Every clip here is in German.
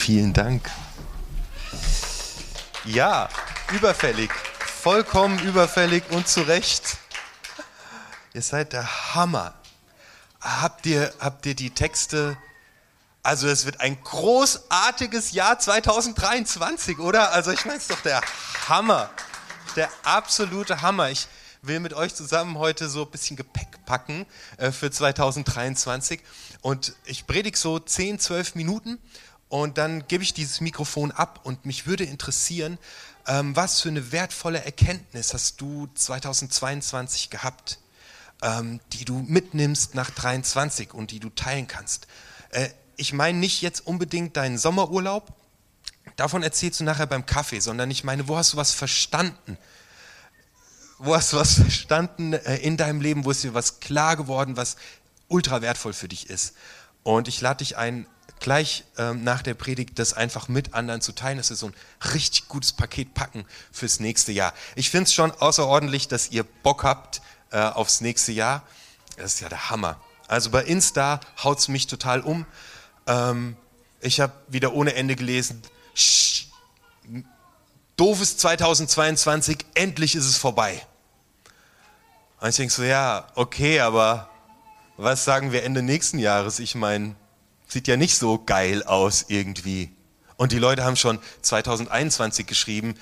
Vielen Dank. Ja, überfällig. Vollkommen überfällig und zu Recht. Ihr seid der Hammer. Habt ihr, habt ihr die Texte? Also es wird ein großartiges Jahr 2023, oder? Also ich meine, es doch der Hammer. Der absolute Hammer. Ich will mit euch zusammen heute so ein bisschen Gepäck packen äh, für 2023. Und ich predige so 10, 12 Minuten und dann gebe ich dieses Mikrofon ab und mich würde interessieren, ähm, was für eine wertvolle Erkenntnis hast du 2022 gehabt, ähm, die du mitnimmst nach 23 und die du teilen kannst. Äh, ich meine nicht jetzt unbedingt deinen Sommerurlaub, davon erzählst du nachher beim Kaffee, sondern ich meine, wo hast du was verstanden? Wo hast du was verstanden äh, in deinem Leben, wo ist dir was klar geworden, was ultra wertvoll für dich ist? Und ich lade dich ein, gleich ähm, nach der Predigt das einfach mit anderen zu teilen, dass wir so ein richtig gutes Paket packen fürs nächste Jahr. Ich finde es schon außerordentlich, dass ihr Bock habt äh, aufs nächste Jahr. Das ist ja der Hammer. Also bei Insta haut es mich total um. Ähm, ich habe wieder ohne Ende gelesen, doofes 2022, endlich ist es vorbei. Und ich denke so, ja, okay, aber was sagen wir Ende nächsten Jahres? Ich meine, sieht ja nicht so geil aus irgendwie. Und die Leute haben schon 2021 geschrieben,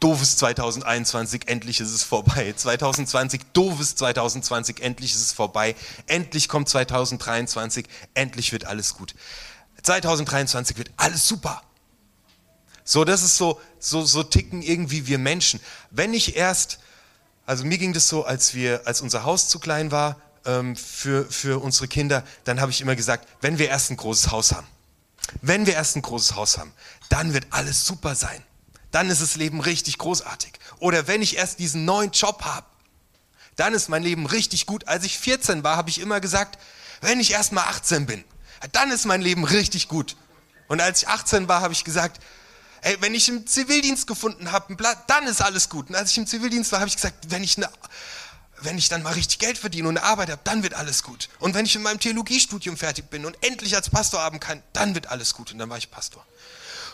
doofes 2021, endlich ist es vorbei. 2020, doofes 2020, endlich ist es vorbei. Endlich kommt 2023, endlich wird alles gut. 2023 wird alles super. So, das ist so, so, so ticken irgendwie wir Menschen. Wenn ich erst, also mir ging das so, als wir, als unser Haus zu klein war, ähm, für, für unsere Kinder, dann habe ich immer gesagt, wenn wir erst ein großes Haus haben, wenn wir erst ein großes Haus haben, dann wird alles super sein. Dann ist das Leben richtig großartig. Oder wenn ich erst diesen neuen Job habe, dann ist mein Leben richtig gut. Als ich 14 war, habe ich immer gesagt, wenn ich erst mal 18 bin, dann ist mein Leben richtig gut. Und als ich 18 war, habe ich gesagt, ey, wenn ich im Zivildienst gefunden habe, dann ist alles gut. Und als ich im Zivildienst war, habe ich gesagt, wenn ich eine wenn ich dann mal richtig Geld verdiene und eine Arbeit habe, dann wird alles gut. Und wenn ich in meinem Theologiestudium fertig bin und endlich als Pastor haben kann, dann wird alles gut. Und dann war ich Pastor.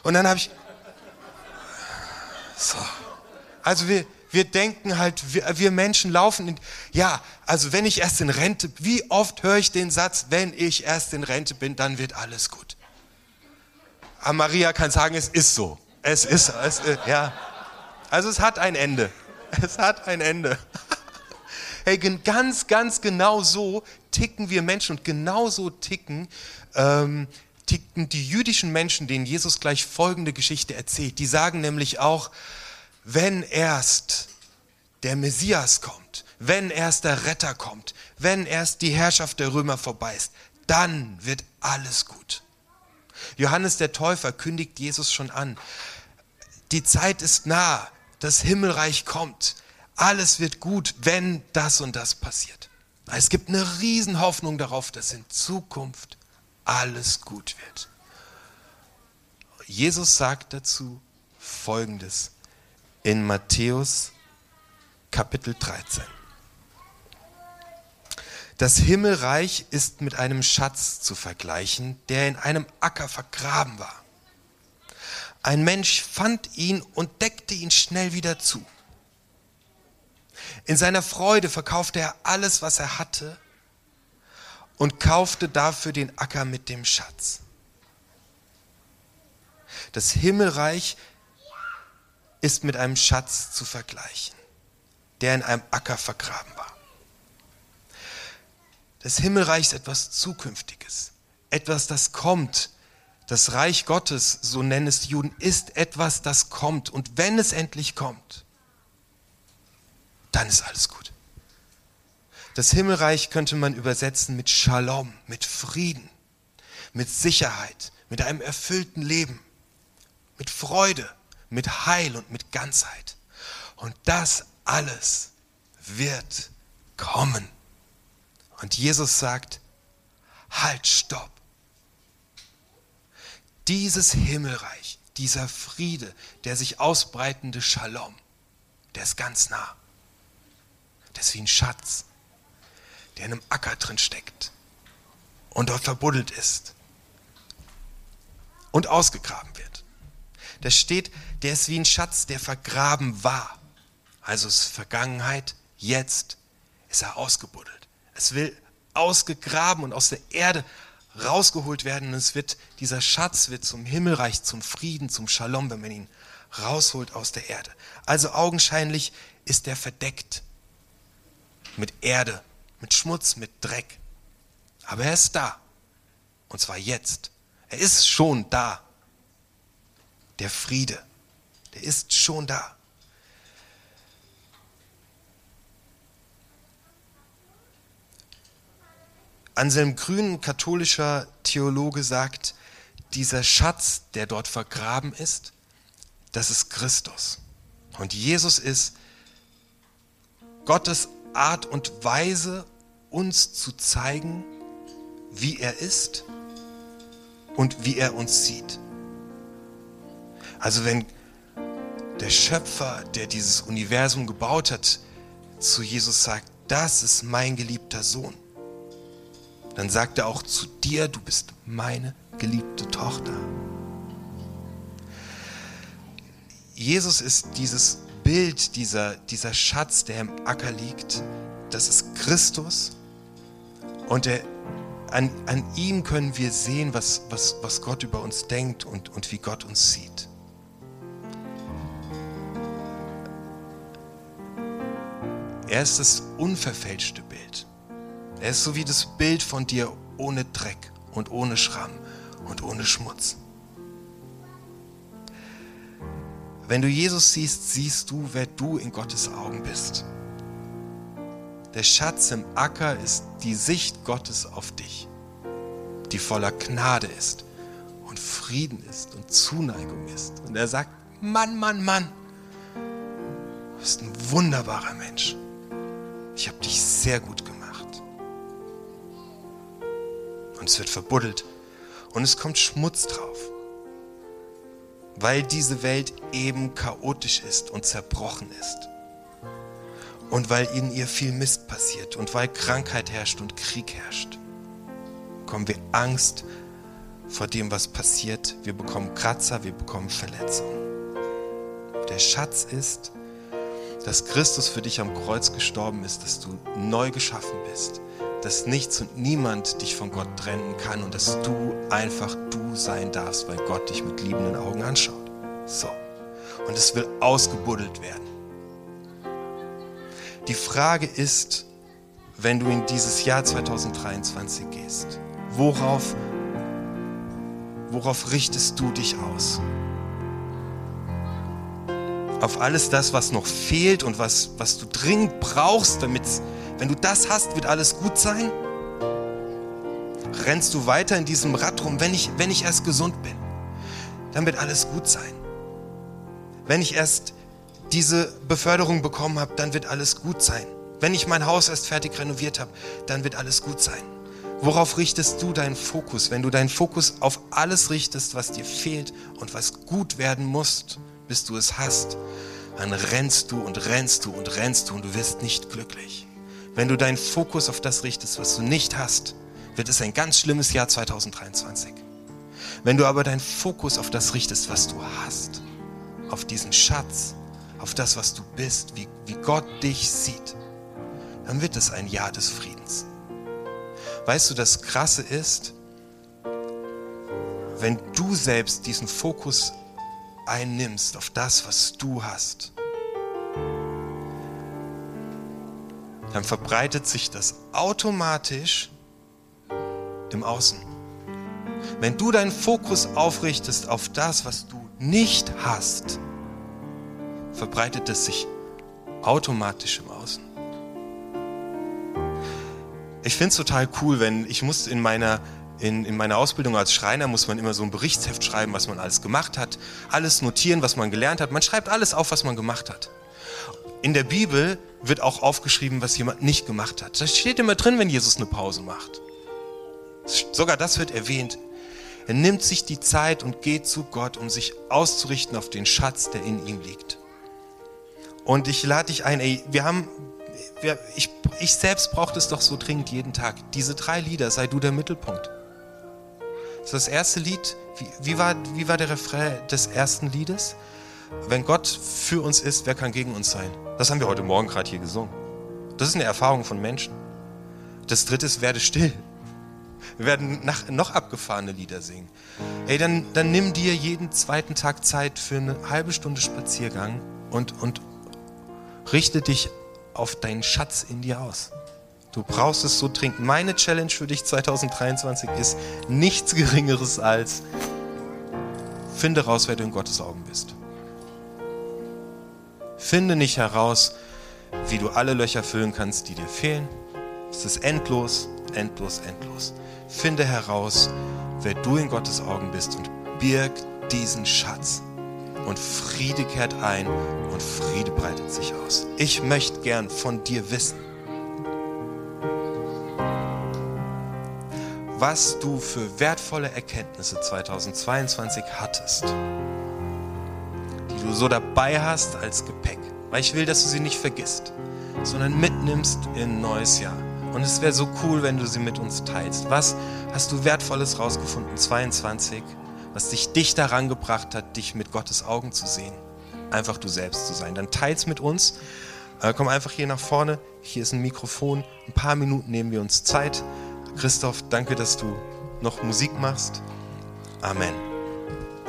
Und dann habe ich. So. Also wir, wir denken halt, wir, wir Menschen laufen in. Ja, also wenn ich erst in Rente. Wie oft höre ich den Satz, wenn ich erst in Rente bin, dann wird alles gut. Aber Maria kann sagen, es ist so. Es ist, es, ja. Also es hat ein Ende. Es hat ein Ende. Hey, ganz, ganz genau so ticken wir Menschen und genau so ticken, ähm, ticken die jüdischen Menschen, denen Jesus gleich folgende Geschichte erzählt. Die sagen nämlich auch, wenn erst der Messias kommt, wenn erst der Retter kommt, wenn erst die Herrschaft der Römer vorbei ist, dann wird alles gut. Johannes der Täufer kündigt Jesus schon an. Die Zeit ist nah, das Himmelreich kommt alles wird gut, wenn das und das passiert. Es gibt eine Riesenhoffnung darauf, dass in Zukunft alles gut wird. Jesus sagt dazu Folgendes in Matthäus Kapitel 13. Das Himmelreich ist mit einem Schatz zu vergleichen, der in einem Acker vergraben war. Ein Mensch fand ihn und deckte ihn schnell wieder zu. In seiner Freude verkaufte er alles, was er hatte und kaufte dafür den Acker mit dem Schatz. Das Himmelreich ist mit einem Schatz zu vergleichen, der in einem Acker vergraben war. Das Himmelreich ist etwas Zukünftiges, etwas, das kommt. Das Reich Gottes, so nennen es die Juden, ist etwas, das kommt. Und wenn es endlich kommt, dann ist alles gut. Das Himmelreich könnte man übersetzen mit Shalom, mit Frieden, mit Sicherheit, mit einem erfüllten Leben, mit Freude, mit Heil und mit Ganzheit. Und das alles wird kommen. Und Jesus sagt, halt, stopp. Dieses Himmelreich, dieser Friede, der sich ausbreitende Shalom, der ist ganz nah. Das ist wie ein Schatz, der in einem Acker drin steckt und dort verbuddelt ist. und ausgegraben wird. Da steht, der ist wie ein Schatz, der vergraben war. Also ist Vergangenheit, jetzt ist er ausgebuddelt. Es will ausgegraben und aus der Erde rausgeholt werden und es wird, dieser Schatz wird zum Himmelreich, zum Frieden, zum Shalom, wenn man ihn rausholt aus der Erde. Also augenscheinlich ist er verdeckt mit Erde, mit Schmutz, mit Dreck. Aber er ist da. Und zwar jetzt. Er ist schon da. Der Friede, der ist schon da. Anselm Grün, katholischer Theologe, sagt, dieser Schatz, der dort vergraben ist, das ist Christus. Und Jesus ist Gottes Art und Weise, uns zu zeigen, wie er ist und wie er uns sieht. Also wenn der Schöpfer, der dieses Universum gebaut hat, zu Jesus sagt, das ist mein geliebter Sohn, dann sagt er auch zu dir, du bist meine geliebte Tochter. Jesus ist dieses Bild, dieser, dieser Schatz, der im Acker liegt, das ist Christus. Und er, an, an ihm können wir sehen, was, was, was Gott über uns denkt und, und wie Gott uns sieht. Er ist das unverfälschte Bild. Er ist so wie das Bild von dir ohne Dreck und ohne Schramm und ohne Schmutz. Wenn du Jesus siehst, siehst du, wer du in Gottes Augen bist. Der Schatz im Acker ist die Sicht Gottes auf dich, die voller Gnade ist und Frieden ist und Zuneigung ist. Und er sagt, Mann, Mann, Mann, du bist ein wunderbarer Mensch. Ich habe dich sehr gut gemacht. Und es wird verbuddelt und es kommt Schmutz drauf weil diese Welt eben chaotisch ist und zerbrochen ist. Und weil in ihr viel Mist passiert und weil Krankheit herrscht und Krieg herrscht, bekommen wir Angst vor dem, was passiert. Wir bekommen Kratzer, wir bekommen Verletzungen. Der Schatz ist, dass Christus für dich am Kreuz gestorben ist, dass du neu geschaffen bist, dass nichts und niemand dich von Gott trennen kann und dass du einfach du sein darfst, weil Gott dich mit liebenden Augen anschaut. So. Und es will ausgebuddelt werden. Die Frage ist, wenn du in dieses Jahr 2023 gehst, worauf, worauf richtest du dich aus? Auf alles das, was noch fehlt und was, was du dringend brauchst, damit wenn du das hast, wird alles gut sein? Rennst du weiter in diesem Rad rum, wenn ich, wenn ich erst gesund bin, dann wird alles gut sein. Wenn ich erst diese Beförderung bekommen habe, dann wird alles gut sein. Wenn ich mein Haus erst fertig renoviert habe, dann wird alles gut sein. Worauf richtest du deinen Fokus? Wenn du deinen Fokus auf alles richtest, was dir fehlt und was gut werden muss, bis du es hast, dann rennst du und rennst du und rennst du und du wirst nicht glücklich. Wenn du deinen Fokus auf das richtest, was du nicht hast, wird es ein ganz schlimmes Jahr 2023. Wenn du aber deinen Fokus auf das richtest, was du hast, auf diesen Schatz, auf das, was du bist, wie, wie Gott dich sieht, dann wird es ein Jahr des Friedens. Weißt du, das Krasse ist, wenn du selbst diesen Fokus einnimmst auf das, was du hast, dann verbreitet sich das automatisch im Außen. Wenn du deinen Fokus aufrichtest auf das, was du nicht hast, verbreitet es sich automatisch im Außen. Ich finde es total cool, wenn ich muss in meiner in, in meiner Ausbildung als Schreiner muss man immer so ein Berichtsheft schreiben, was man alles gemacht hat, alles notieren, was man gelernt hat. Man schreibt alles auf, was man gemacht hat. In der Bibel wird auch aufgeschrieben, was jemand nicht gemacht hat. Das steht immer drin, wenn Jesus eine Pause macht. Sogar das wird erwähnt. Er nimmt sich die Zeit und geht zu Gott, um sich auszurichten auf den Schatz, der in ihm liegt. Und ich lade dich ein, ey, wir haben, wir, ich, ich selbst brauche das doch so dringend jeden Tag. Diese drei Lieder, sei du der Mittelpunkt. Das ist das erste Lied. Wie, wie, war, wie war der Refrain des ersten Liedes? Wenn Gott für uns ist, wer kann gegen uns sein? Das haben wir heute Morgen gerade hier gesungen. Das ist eine Erfahrung von Menschen. Das dritte ist, werde still. Wir werden nach, noch abgefahrene Lieder singen. Ey, dann, dann nimm dir jeden zweiten Tag Zeit für eine halbe Stunde Spaziergang und, und richte dich auf deinen Schatz in dir aus. Du brauchst es so trinken. Meine Challenge für dich 2023 ist nichts Geringeres als finde raus, wer du in Gottes Augen bist. Finde nicht heraus, wie du alle Löcher füllen kannst, die dir fehlen. Es ist endlos, endlos, endlos. Finde heraus, wer du in Gottes Augen bist und birg diesen Schatz. Und Friede kehrt ein und Friede breitet sich aus. Ich möchte gern von dir wissen, was du für wertvolle Erkenntnisse 2022 hattest, die du so dabei hast als Gepäck. Weil ich will, dass du sie nicht vergisst, sondern mitnimmst in ein neues Jahr. Und es wäre so cool, wenn du sie mit uns teilst. Was hast du Wertvolles rausgefunden 22, was dich dicht daran gebracht hat, dich mit Gottes Augen zu sehen? Einfach du selbst zu sein. Dann teils mit uns. Äh, komm einfach hier nach vorne. Hier ist ein Mikrofon. Ein paar Minuten nehmen wir uns Zeit. Christoph, danke, dass du noch Musik machst. Amen.